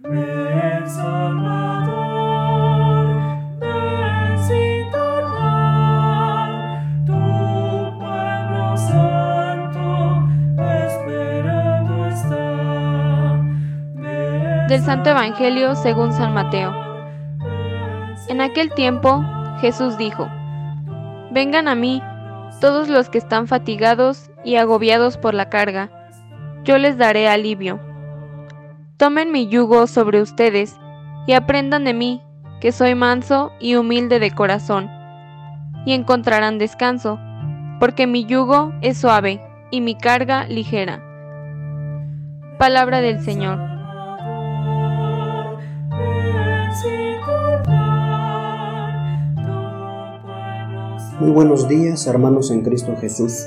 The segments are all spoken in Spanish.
Del Santo Evangelio según San Mateo. En aquel tiempo Jesús dijo, Vengan a mí todos los que están fatigados y agobiados por la carga, yo les daré alivio. Tomen mi yugo sobre ustedes y aprendan de mí, que soy manso y humilde de corazón, y encontrarán descanso, porque mi yugo es suave y mi carga ligera. Palabra del Señor. Muy buenos días, hermanos en Cristo Jesús.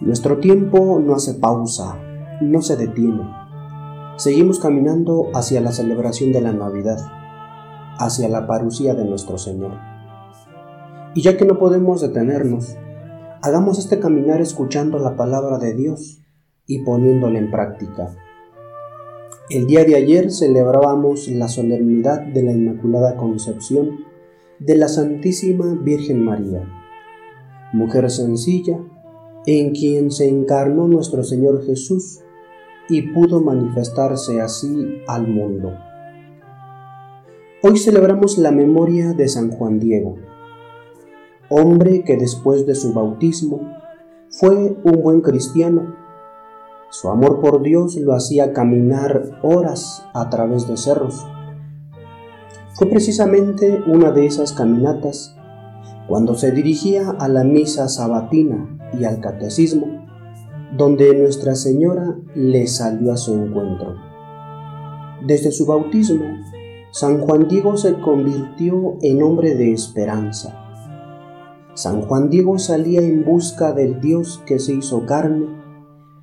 Nuestro tiempo no hace pausa, no se detiene. Seguimos caminando hacia la celebración de la Navidad, hacia la parucía de nuestro Señor. Y ya que no podemos detenernos, hagamos este caminar escuchando la palabra de Dios y poniéndola en práctica. El día de ayer celebrábamos la solemnidad de la Inmaculada Concepción de la Santísima Virgen María, mujer sencilla, en quien se encarnó nuestro Señor Jesús y pudo manifestarse así al mundo. Hoy celebramos la memoria de San Juan Diego, hombre que después de su bautismo fue un buen cristiano. Su amor por Dios lo hacía caminar horas a través de cerros. Fue precisamente una de esas caminatas cuando se dirigía a la misa sabatina y al catecismo, donde Nuestra Señora le salió a su encuentro. Desde su bautismo, San Juan Diego se convirtió en hombre de esperanza. San Juan Diego salía en busca del Dios que se hizo carne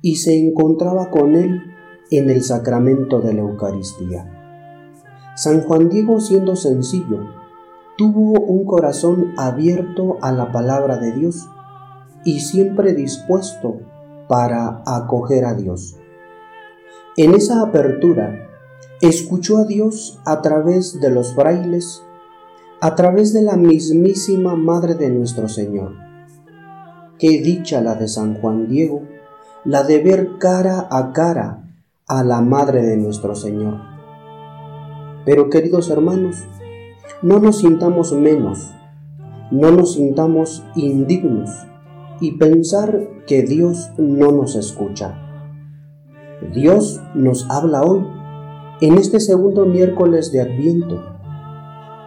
y se encontraba con él en el sacramento de la Eucaristía. San Juan Diego, siendo sencillo, tuvo un corazón abierto a la palabra de Dios y siempre dispuesto para acoger a Dios. En esa apertura, escuchó a Dios a través de los frailes, a través de la mismísima Madre de nuestro Señor. Qué dicha la de San Juan Diego, la de ver cara a cara a la Madre de nuestro Señor. Pero queridos hermanos, no nos sintamos menos, no nos sintamos indignos y pensar que Dios no nos escucha. Dios nos habla hoy, en este segundo miércoles de Adviento.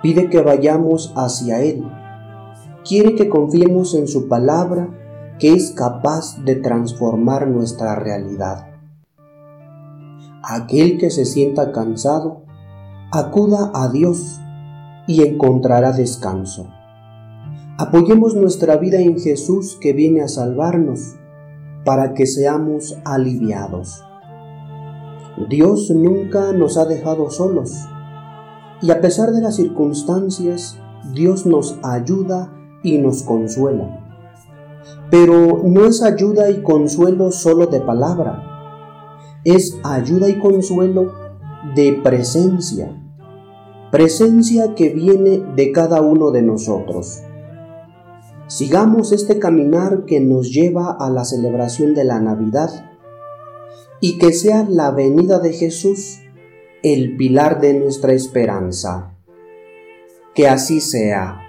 Pide que vayamos hacia Él. Quiere que confiemos en su palabra que es capaz de transformar nuestra realidad. Aquel que se sienta cansado, acuda a Dios y encontrará descanso. Apoyemos nuestra vida en Jesús que viene a salvarnos para que seamos aliviados. Dios nunca nos ha dejado solos y a pesar de las circunstancias, Dios nos ayuda y nos consuela. Pero no es ayuda y consuelo solo de palabra, es ayuda y consuelo de presencia, presencia que viene de cada uno de nosotros. Sigamos este caminar que nos lleva a la celebración de la Navidad y que sea la venida de Jesús el pilar de nuestra esperanza. Que así sea.